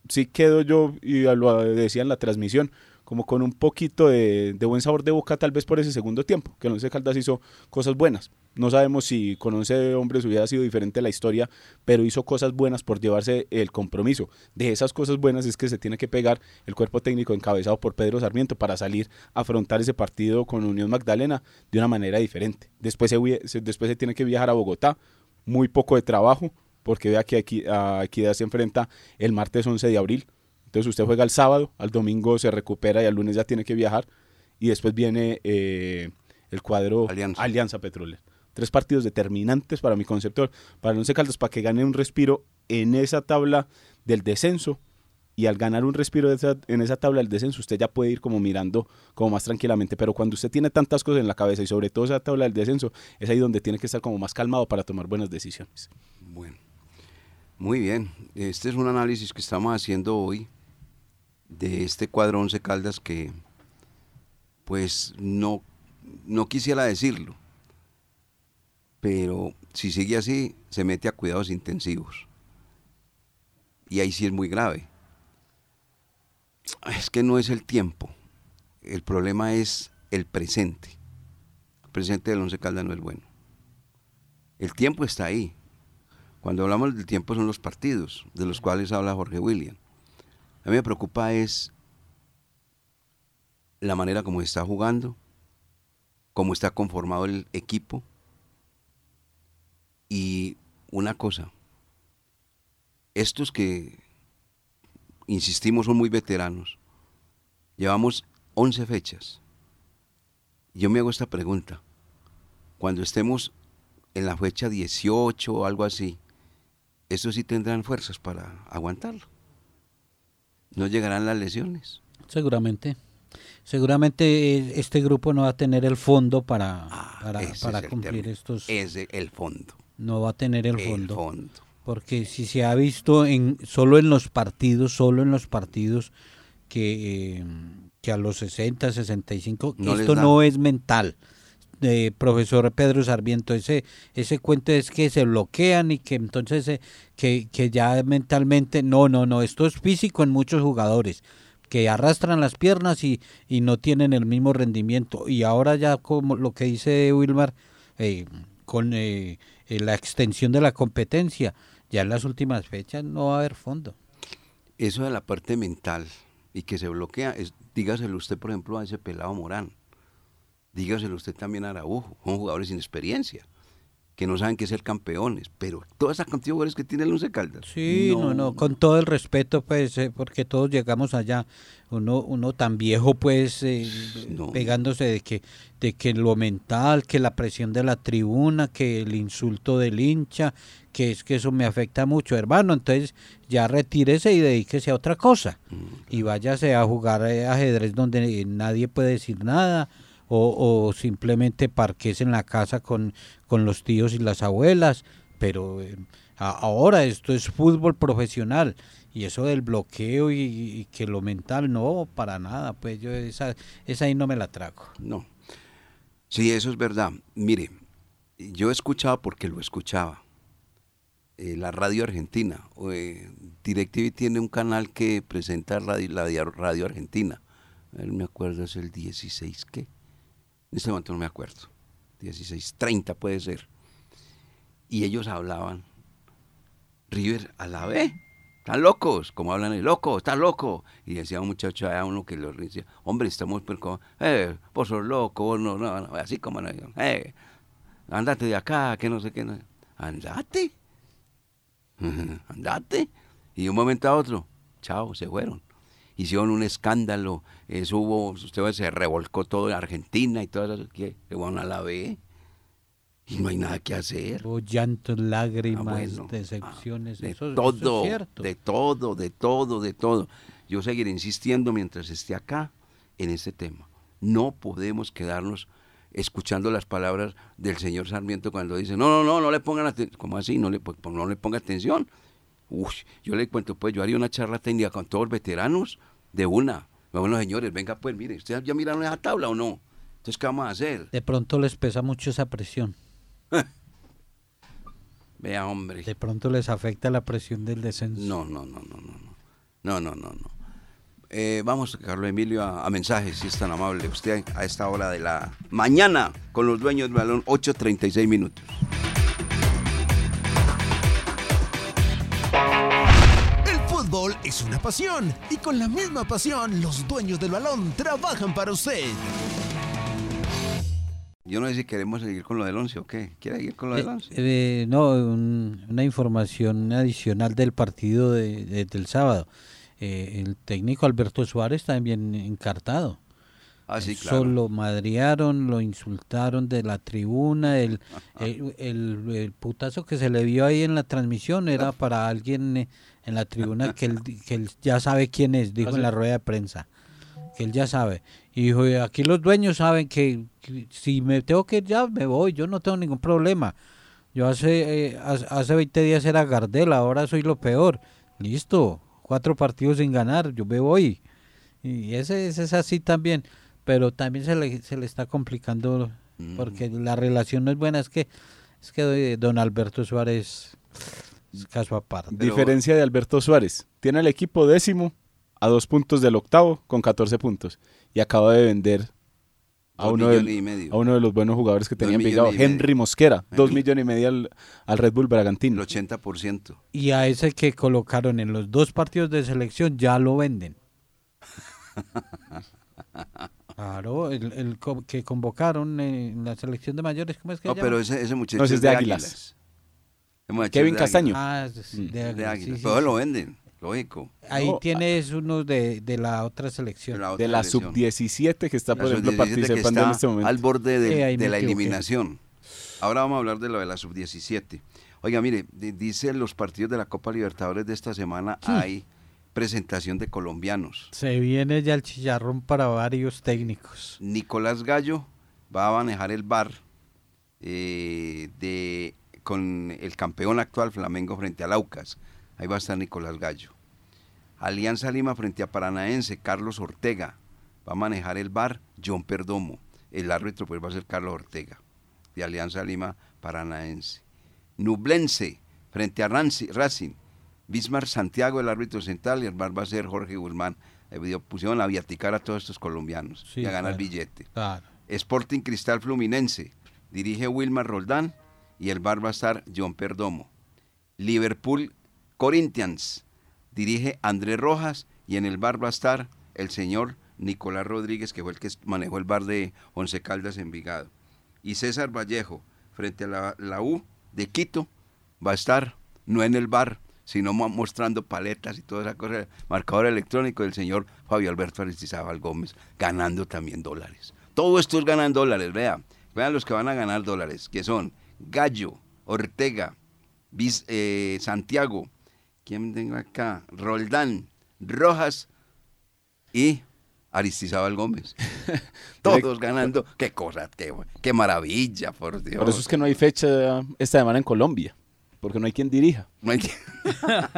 sí quedo yo, y lo decía en la transmisión, como con un poquito de, buen sabor de boca, tal vez por ese segundo tiempo, que Once Caldas hizo cosas buenas. No sabemos si con 11 hombres hubiera sido diferente la historia, pero hizo cosas buenas por llevarse el compromiso. De esas cosas buenas es que se tiene que pegar el cuerpo técnico encabezado por Pedro Sarmiento para salir a afrontar ese partido con Unión Magdalena de una manera diferente. Después se- después se tiene que viajar a Bogotá, muy poco de trabajo, porque vea que aquí, a Equidad se enfrenta el martes 11 de abril. Entonces usted juega el sábado, al domingo se recupera y al lunes ya tiene que viajar. Y después viene eh, el cuadro Alianza. Alianza Petrolera. Tres partidos determinantes para mi concepto, para el Once Caldas, para que gane un respiro en esa tabla del descenso. Y al ganar un respiro de esa- en esa tabla del descenso, usted ya puede ir como mirando como más tranquilamente. Pero cuando usted tiene tantas cosas en la cabeza y sobre todo esa tabla del descenso, es ahí donde tiene que estar como más calmado para tomar buenas decisiones. Bueno, muy bien. Este es un análisis que estamos haciendo hoy de este cuadro Once Caldas que, pues, no, no quisiera decirlo, pero si sigue así, se mete a cuidados intensivos. Y ahí sí es muy grave. Es que no es el tiempo, el problema es el presente. El presente del Once Caldas no es bueno. El tiempo está ahí. Cuando hablamos del tiempo son los partidos, de los cuales habla Jorge William. A mí me preocupa es la manera como está jugando, cómo está conformado el equipo. Y una cosa, estos que, insistimos, son muy veteranos, llevamos 11 fechas. Yo me hago esta pregunta. Cuando estemos en la fecha 18 o algo así, estos sí tendrán fuerzas para aguantarlo. No llegarán las lesiones. Seguramente. Seguramente eh, este grupo no va a tener el fondo para, Ah, para, es cumplir estos. Ese el fondo. No va a tener el El fondo. fondo. Porque si se ha visto en solo en los partidos, solo en los partidos que, eh, que a los 60, 65, No les esto no es mental. Eh, profesor Pedro Sarmiento, ese ese cuento es que se bloquean y que entonces eh, que, que ya mentalmente, no, no, no, esto es físico en muchos jugadores que arrastran las piernas y, y no tienen el mismo rendimiento. Y ahora ya como lo que dice Wilmar, eh, con eh, eh, la extensión de la competencia, ya en las últimas fechas no va a haber fondo. Eso de la parte mental y que se bloquea, es, dígaselo usted, por ejemplo, a ese pelado Morán. Dígaselo usted también a Araujo. Son jugadores sin experiencia, que no saben qué ser campeones. Pero toda esa cantidad de jugadores que tiene el Once Caldas. Sí, no, no, con todo el respeto, pues, eh, porque todos llegamos allá, uno, uno tan viejo, pues, eh, No. pegándose de que, de que lo mental, que la presión de la tribuna, que el insulto del hincha, que es que eso me afecta mucho, hermano, entonces ya retírese y dedíquese a otra cosa, y váyase a jugar eh, ajedrez donde nadie puede decir nada, o, o simplemente parques en la casa con, con los tíos y las abuelas, pero eh, ahora esto es fútbol profesional y eso del bloqueo y, que lo mental no para nada pues yo esa esa ahí no me la trago No. Sí, eso es verdad. Mire, yo escuchaba porque lo escuchaba. Eh, la radio argentina. eh, DirecTV tiene un canal que presenta radio, la radio argentina. A me acuerdo, es el 16, ¿qué? En este momento no me acuerdo. 1630 puede ser. Y ellos hablaban. River a la B. Están locos, como hablan el loco, está loco. Y decía un muchacho a uno que lo decía, hombre, estamos como, eh, vos sos loco, vos no, no, no", así como, eh, andate de acá, que no sé qué, no. andate, (laughs) andate. Y de un momento a otro, chao, se fueron. Hicieron un escándalo, eso hubo, usted ve, se revolcó todo en Argentina y todo eso, que se van a la B. Y no hay nada que hacer. Hubo llantos lágrimas Ah, bueno. decepciones Ah, de eso, eso todo, es de todo, de todo, de todo. Yo seguiré insistiendo mientras esté acá en este tema. No podemos quedarnos escuchando las palabras del señor Sarmiento cuando dice, no, no, no, no le pongan atención. ¿Cómo así? No le, pues, no le ponga atención. Uy, yo le cuento, pues yo haría una charla técnica con todos los veteranos de una. Bueno, señores, venga, pues mire, ¿ustedes ya miraron esa tabla o no? Entonces, ¿qué vamos a hacer? de pronto les pesa mucho esa presión (laughs) Vea, hombre. de pronto les afecta la presión del descenso No, no, no, no, no, no. No, no, no. Eh, vamos, Carlos Emilio, a, a mensajes, si es tan amable. Usted a esta hora de la mañana con los dueños del balón, 8.36 minutos. Es una pasión y con la misma pasión los dueños del balón trabajan para usted. Yo no sé si queremos seguir con lo del 11 o qué. ¿Quiere seguir con lo del Eh, 11? eh, no, un- una información adicional del partido de- de- del sábado. Eh, el técnico Alberto Suárez también encartado. ah, sí, claro. Eso lo madrearon, lo insultaron de la tribuna, el, (laughs) el, el- el putazo que se le vio ahí en la transmisión era (laughs) para alguien eh, en la tribuna que él, que él ya sabe quién es, dijo en la rueda de prensa, que él ya sabe. Y dijo, "Eh, aquí los dueños saben que, que si me tengo que ir ya me voy, yo no tengo ningún problema. Yo hace, eh, hace hace 20 días era Gardel, ahora soy lo peor. Listo, cuatro partidos sin ganar, yo me voy. Y ese, ese es así también, pero también se le, se le está complicando Mm. porque la relación no es buena, es que es que eh, don Alberto Suárez caso aparte. Diferencia de Alberto Suárez. Tiene el equipo décimo a dos puntos del octavo con 14 puntos. Y acaba de vender a uno, del- millones y medio. a uno de los buenos jugadores que y medio. Henry Mosquera. Dos millones y medio al, al Red Bull El Bragantino. 80%. Y a ese que colocaron en los dos partidos de selección ya lo venden. (laughs) Claro, el, el que convocaron en la selección de mayores, ¿cómo es que No, se llama? pero ese, ese muchacho No, ese es es de de Águilas. Águilas. Kevin de Castaño. Ah, Mm. de. De sí, Pero sí. lo venden, lógico. Ahí No, tienes uno de, de la otra selección. De la otra De la selección. sub-17 que está, La por ejemplo, sub-17 que participando en este momento. al borde de, la eliminación. Ahora vamos a hablar de lo de la sub-17. Oiga, mire, di- dice los partidos de la Copa Libertadores de esta semana hay presentación de colombianos. Se viene ya el chillarrón para varios técnicos. Nicolás Gallo va a manejar el bar eh, de, con el campeón actual Flamengo frente al Aucas. Ahí va a estar Nicolás Gallo. Alianza Lima frente a Paranaense, Carlos Ortega. Va a manejar el bar John Perdomo. El árbitro pues va a ser Carlos Ortega, de Alianza Lima Paranaense. Nublense frente a Ranci- Racing. Bismar Santiago, el árbitro central, y el bar va a ser Jorge Guzmán. Eh, Pusieron a viaticar a todos estos colombianos Sí, y a ganar claro. billete. Claro. Sporting Cristal Fluminense. Dirige Wilmar Roldán y el bar va a estar John Perdomo. Liverpool Corinthians. Dirige Andrés Rojas y en el bar va a estar el señor Nicolás Rodríguez, que fue el que manejó el bar de Once Caldas Envigado. Y César Vallejo, frente a la, U de Quito, va a estar no en el bar, sino mo- mostrando paletas y toda esa cosa, marcador electrónico del señor Fabio Alberto Aristizábal Gómez, ganando también dólares. Todo esto es ganan dólares, vean. Vean los que van a ganar dólares, que son Gallo, Ortega, Bis- eh, Santiago, ¿quién tengo acá? Roldán, Rojas y Aristizábal Gómez. (laughs) Todos ganando. Qué cosa, qué, qué maravilla, por Dios. Por eso es que no hay fecha esta semana en Colombia, porque no hay quien dirija. No hay que- (laughs)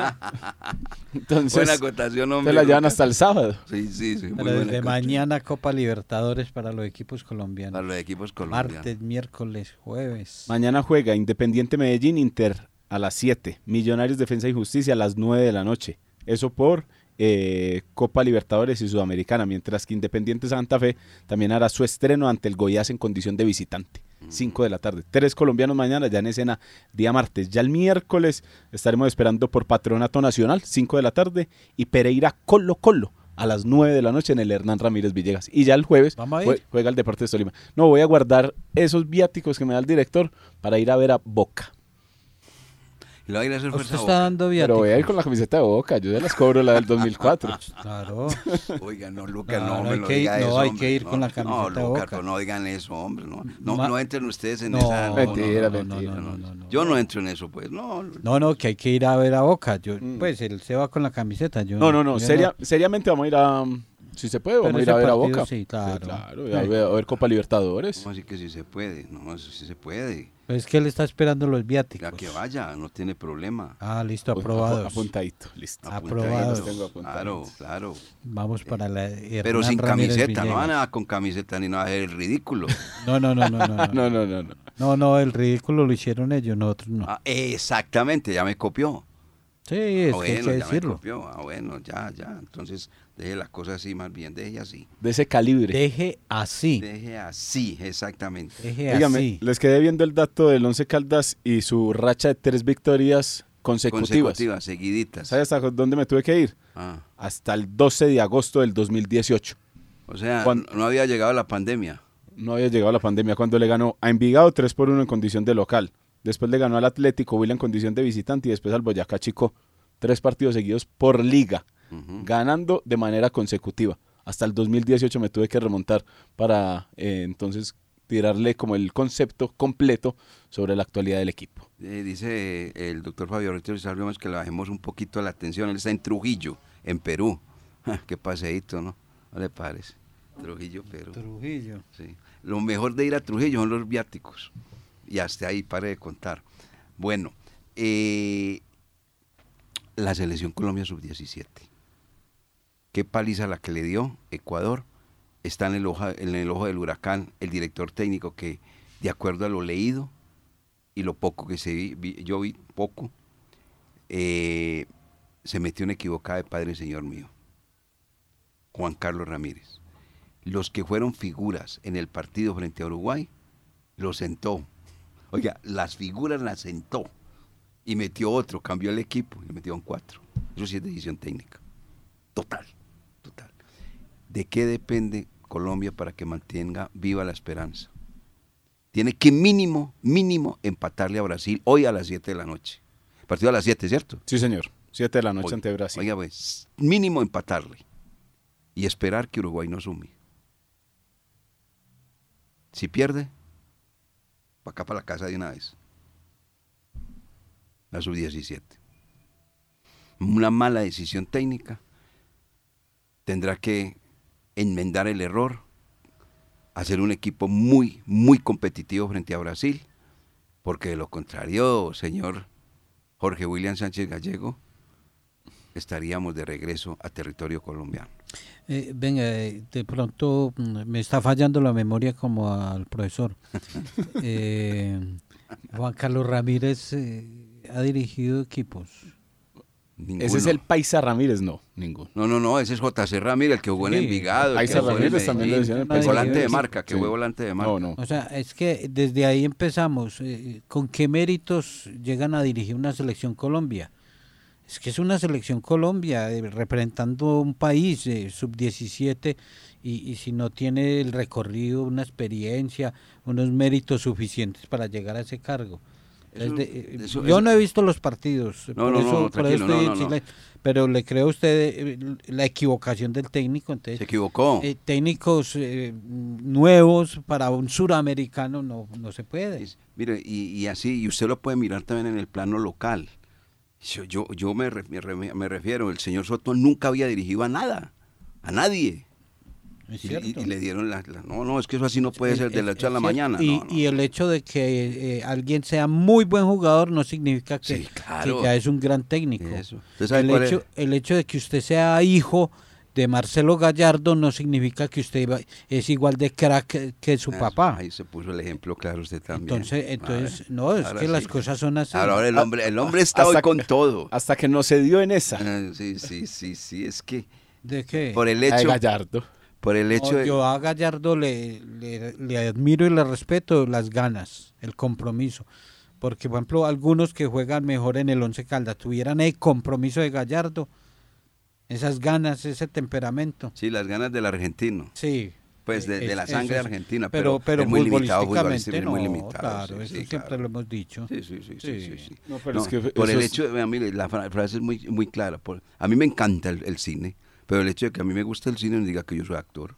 (laughs) Entonces, Buena acotación, se hombre. la llevan hasta el sábado. Sí, sí, sí. muy Pero desde mañana Copa Libertadores para los equipos colombianos. Para los equipos colombianos. Martes, miércoles, jueves. Mañana juega Independiente Medellín Inter a las 7, Millonarios Defensa y Justicia a las 9 de la noche. Eso por eh, Copa Libertadores y Sudamericana, mientras que Independiente Santa Fe también hará su estreno ante el Goiás en condición de visitante. 5 de la tarde. Tres colombianos mañana, ya en escena día martes. Ya el miércoles estaremos esperando por Patronato Nacional, 5 de la tarde, y Pereira Colo Colo a las 9 de la noche en el Hernán Ramírez Villegas. Y ya el jueves jue- juega el Deportes Tolima. No, voy a guardar esos viáticos que me da el director para ir a ver a Boca. Lo va a ir a hacer Usted fuerza a está Boca. dando Pero voy a ir con la camiseta de Boca, yo ya las cobro la del 2004. (laughs) Claro. (laughs) Oiga, no, Lucas, No, no, no me hay lo que ir- diga no, eso, hay hombre. que ir No, con la No, camiseta de Boca. pero no digan eso, hombre. No, no, Ma- no entren ustedes en No, esa... Mentira, no, no, mentira, no, no, no, no, no. Yo no entro en eso, pues. No, No, no, que hay que ir a ver a Boca. Yo, Mm. Pues él se va con la camiseta. Yo No, no, no, yo seria- seriamente vamos a ir a... Si se puede, vamos a ir a ver a partido Boca. sí, claro. claro, y a ver, a ver Copa Libertadores. ¿cómo así que sí se puede? No, sí se puede. Es que él está esperando los Ya viáticos. que vaya, no tiene problema. Ah, listo, aprobados. Apuntadito, listo. Aprobados. Claro, claro. Vamos para la. Pero Hernán sin Ramírez camiseta, no Villegas. van a con camiseta ni nada, es ridículo. (laughs) No, no, no, no, no, no. (laughs) No, no, no, no. No, no, el ridículo lo hicieron ellos, nosotros no. Ah, exactamente, ya me copió. Sí, es Ah, que hay bueno, que ya me decirlo. copió. Ah, bueno, ya, ya. Entonces, deje las cosas así, más bien, deje así. De ese calibre. Deje así. Deje así, exactamente. Deje Dígame, así. les quedé viendo el dato del Once Caldas y su racha de tres victorias consecutivas. Consecutivas, seguiditas. ¿Sabes hasta dónde me tuve que ir? Ah, Hasta el 12 de agosto del 2018. o sea, Cuando- no había llegado la pandemia. No había llegado la pandemia cuando le ganó a Envigado 3 por 1 en condición de local. Después le ganó al Atlético Huila en condición de visitante y después al Boyacá Chico. Tres partidos seguidos por liga, Ganando de manera consecutiva. Hasta el 2018 me tuve que remontar para eh, entonces tirarle como el concepto completo sobre la actualidad del equipo. Eh, dice el doctor Fabio Rito Gómez que le bajemos un poquito la atención. Él está en Trujillo, en Perú. (laughs) Ja, Qué paseíto, ¿no? ¿No le parece? Trujillo, Perú. Trujillo. Sí. Lo mejor de ir a Trujillo son los viáticos. Y hasta ahí, pare de contar. Bueno, eh, la selección Colombia sub-17. Qué paliza la que le dio Ecuador. Está en el, ojo, del huracán el director técnico que, de acuerdo a lo leído y lo poco que se vi, yo vi poco, eh, se metió en equivocada de Padre Señor mío. Juan Carlos Ramírez los que fueron figuras en el partido frente a Uruguay, los sentó. Oiga, las figuras las sentó. Y metió otro, cambió el equipo y metió un cuatro. Eso sí es decisión técnica. Total. ¿De qué depende Colombia para que mantenga viva la esperanza? Tiene que mínimo, mínimo empatarle a Brasil hoy a las 7 de la noche. Partido a las 7, ¿cierto? Sí, señor. 7 de la noche ante Brasil. Oiga, pues, mínimo empatarle. Y esperar que Uruguay no sume. Si pierde, para acá, para la casa de una vez. La sub-17. Una mala decisión técnica. Tendrá que enmendar el error, hacer un equipo muy, muy competitivo frente a Brasil, porque de lo contrario, señor Jorge William Sánchez Gallego, estaríamos de regreso a territorio colombiano. Eh, venga, eh, de pronto mm, me está fallando la memoria como al profesor. (laughs) Eh, Juan Carlos Ramírez eh, ha dirigido equipos. Ninguno. Ese es el Paisa Ramírez, no, ninguno. No, no, no, ese es JC Ramírez, el que jugó en Sí. Envigado. el Ahí que se jugó en Ramírez también lo decían en el el Paisa volante de marca, que Sí. fue volante de marca. No, no. O sea, es que desde ahí empezamos. eh, ¿Con qué méritos llegan a dirigir una selección Colombia? Es que es una selección Colombia eh, representando un país eh, sub-17 y, y si no tiene el recorrido, una experiencia, unos méritos suficientes para llegar a ese cargo. Eso- Es de- eso- yo no he visto los partidos, No, por no, eso, no, por eso estoy silencio. pero le creo a usted eh, la equivocación del técnico. Entonces, Se equivocó. eh, técnicos eh, nuevos para un suramericano no, no se puede. Es- Mire, y, y así, y usted lo puede mirar también en el plano local. Yo, yo, yo me, me me refiero, el señor Soto nunca había dirigido a nada, a nadie. Es Y, cierto. y- y le dieron la, la- No, no, es que eso así no puede Es- ser de la noche a la cierto. mañana. Y, no, no. y el hecho de que eh, alguien sea muy buen jugador no significa que, Sí, claro. que ya es un gran técnico. Eso. ¿Usted sabe El cuál es? hecho, el hecho de que usted sea hijo de Marcelo Gallardo no significa que usted es igual de crack que, que su Eso, papá. Ahí se puso el ejemplo, claro, usted también. Entonces, entonces no, es que las cosas son así. Ahora, ahora el hombre, el hombre está Hasta hoy con que- todo. Hasta que no se dio en esa. Ah, Sí, sí, sí, sí, es que ¿De qué? por el la de hecho, Gallardo. Por el hecho No, de... Yo a Gallardo le, le, le admiro y le respeto las ganas, el compromiso. Porque, por ejemplo, algunos que juegan mejor en el Once Caldas tuvieran el compromiso de Gallardo, esas ganas, ese temperamento. Sí, las ganas del argentino. Sí. Pues de, de es- la sangre es- argentina, Pero, pero, pero es muy limitado futbolísticamente futbolísticamente, muy no, limitado. claro, sí, eso sí, siempre claro. lo hemos dicho. Sí, sí, sí, sí, sí, Sí. sí. No, pero No, es que por el es- hecho, de, mire, la fra- frase es muy, muy clara. por- a mí me encanta el, el cine, pero el hecho de que a mí me gusta el cine no diga que yo soy actor.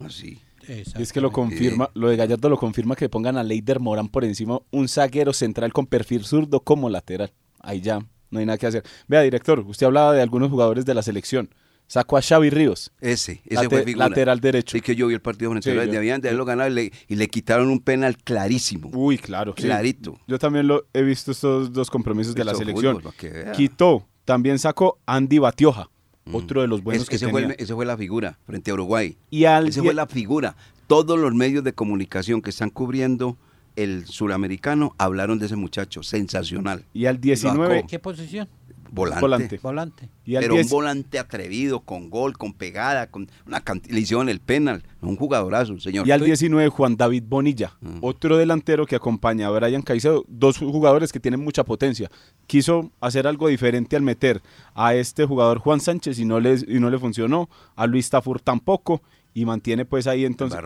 Así. Y es que lo confirma, lo de Gallardo lo confirma que pongan a Leider Morán por encima, un zaguero central con perfil zurdo como lateral. Ahí ya, no hay nada que hacer. Vea, director, usted hablaba de algunos jugadores de la selección. Sacó a Xavi Ríos, Ese, ese late- fue figura. lateral derecho. Sí que yo vi el partido frente Sí, a yo- debían de haberlo ganado y le, y le quitaron un penal clarísimo. Uy, claro. sí. Clarito. Yo también lo he visto estos dos compromisos de la selección. fútbol. Quitó, también sacó Andy Batioja. Otro de los buenos Es- que ese, fue tenía. el- ese fue la figura frente a Uruguay. Y al Esa die- fue la figura. Todos los medios de comunicación que están cubriendo el suramericano hablaron de ese muchacho. Sensacional. y al 19 Sacó. ¿Qué posición? Volante. Volante. Volante. y al pero 10 un volante atrevido, con gol, con pegada, con una cantidad. Le hicieron el penal. Un jugadorazo, señor. Y al 19, Juan David Bonilla, Mm. otro delantero que acompaña a Brian Caicedo, dos jugadores que tienen mucha potencia. Quiso hacer algo diferente al meter a este jugador Juan Sánchez y no le, y no le funcionó, a Luis Tafur tampoco, y mantiene pues ahí entonces.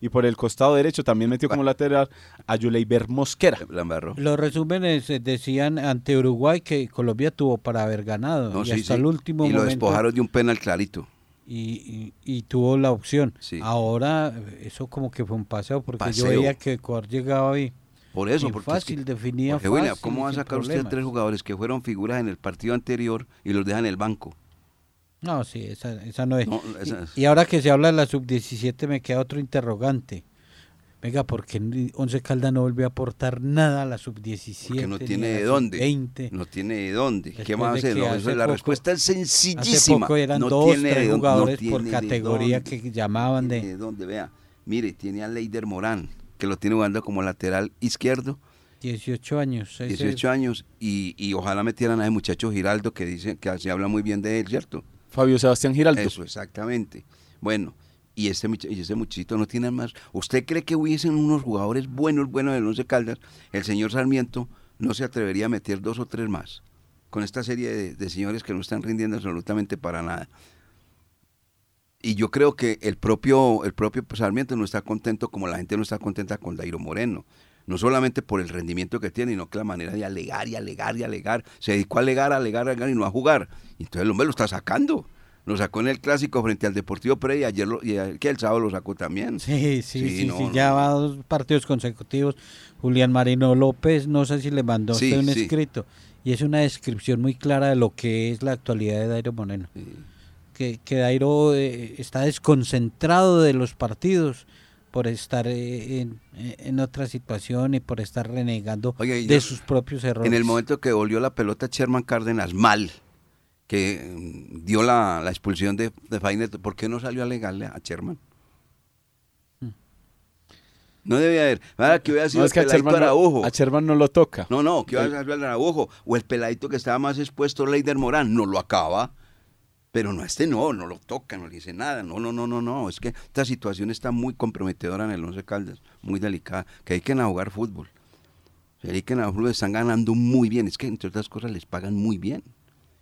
Y, por el costado derecho también metió como (laughs) lateral a Yuleiber Mosquera. Los resúmenes eh, decían ante Uruguay que Colombia tuvo para haber ganado. No, y sí, hasta sí. el último y lo momento. despojaron de un penal clarito. y, y- y tuvo la opción. Sí. Ahora eh, eso como que fue un paseo porque yo Paseo. veía que Ecuador llegaba y, Por eso, porque es fácil, que- definía fácil. William, ¿cómo va a sacar usted problemas. tres jugadores que fueron figuras en el partido anterior y los deja en el banco? No, sí, esa, esa no es. No, esa Y- es- y, ahora que se habla de la sub-17 me queda otro interrogante. Venga, ¿por qué Once Caldas no volvió a aportar nada a la sub-17? Porque no tiene de dónde. sub-20? No tiene de dónde. ¿Qué Después más de hacer? que No, hace la poco- respuesta es Hace sencillísima. poco eran no dos, tiene tres jugadores no por categoría dónde. que llamaban Tiene de de dónde, vea. Mire, tiene a Leider Morán, que lo tiene jugando como lateral izquierdo, 18 años. ese- 18 años, y, y ojalá metieran a ese muchacho Giraldo, que dice que se habla muy bien de él, ¿cierto? Fabio Sebastián Giraldo. Eso, exactamente. Bueno, y ese, y muchachito no tiene más. ¿Usted cree que hubiesen unos jugadores buenos, buenos del Once Caldas? El señor Sarmiento no se atrevería a meter dos o tres más con esta serie de, de señores que no están rindiendo absolutamente para nada. Y yo creo que el propio, el propio Sarmiento no está contento como la gente no está contenta con Dairo Moreno. No solamente por el rendimiento que tiene, sino que la manera de alegar y alegar y alegar. Se dedicó a alegar, a alegar, a alegar y no a jugar. Y entonces el hombre lo está sacando. Lo sacó en el clásico frente al Deportivo Pereira y ayer lo- y el- que el sábado lo sacó también. Sí, sí, Sí, sí, no, sí, no, ya no. va dos partidos consecutivos. Julián Marino López, no sé si le mandó a Sí, usted un sí. escrito. Y es una descripción muy clara de lo que es la actualidad de Dairo Moreno. Que, que Dairo eh, está desconcentrado de los partidos por estar eh, en, en otra situación y por estar renegando de yo- sus propios errores. En el momento que volvió la pelota Sherman Cárdenas mal, que mm, dio la, la expulsión de, de Fainet, ¿por qué no salió a alegarle a Sherman? No debía haber. Ahora que hubiera sido No, es que a el peladito Sherman, no, Araujo. a Sherman no lo toca. No, no, que iba a salir el Araujo. O el peladito que estaba más expuesto, Leider Morán, no lo acaba. Pero no, este no, no lo toca, no le dice nada. No, no, no, no, no. Es que esta situación está muy comprometedora en el Once Caldas, muy delicada. Que hay que a jugar fútbol. Se dediquen a fútbol, están ganando muy bien. Es que entre otras cosas les pagan muy bien.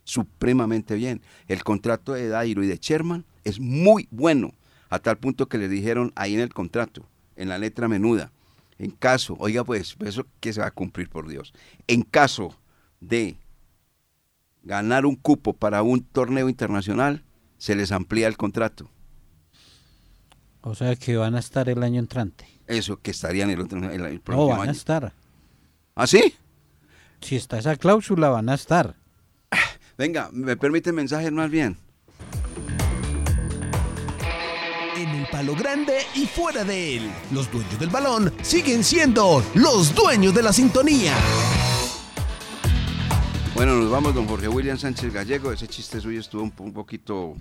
Supremamente bien. El contrato de Dairo y de Sherman es muy bueno. A tal punto que le dijeron ahí en el contrato, en la letra menuda, en caso, oiga pues, eso que se va a cumplir por Dios. En caso de ganar un cupo para un torneo internacional, se les amplía el contrato. O sea que van a estar el año entrante. Eso que estaría en el, otro, el, el No, próximo van a año. estar. ¿Ah, sí? Si está esa cláusula, van a estar. (laughs) Venga, me permite mensajes más bien. En el palo grande y fuera de él, los dueños del balón siguen siendo los dueños de la sintonía. Bueno, nos vamos, don Jorge William Sánchez Gallego. Ese chiste suyo estuvo un, po- un poquito,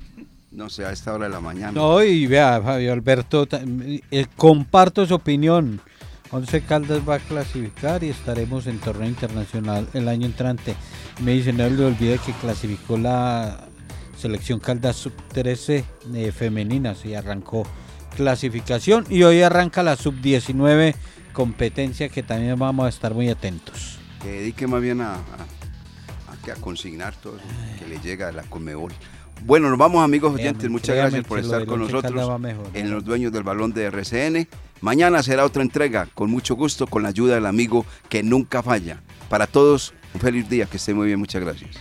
no sé, a esta hora de la mañana. No, y vea, Fabio Alberto, eh, comparto su opinión. Once Caldas va a clasificar y estaremos en torneo internacional el año entrante. Me dice, no le olvide que clasificó la selección Caldas sub-13 eh, femenina, sí, arrancó clasificación y hoy arranca la sub-19 competencia que también vamos a estar muy atentos. Que dedique más bien a que a consignar todo eso que le llega a la Conmebol. Bueno, nos vamos amigos oyentes, Créame, muchas créame gracias por estar con nosotros en los dueños del balón de RCN. Mañana será otra entrega, con mucho gusto, con la ayuda del amigo que nunca falla. Para todos, un feliz día, que esté muy bien, muchas gracias.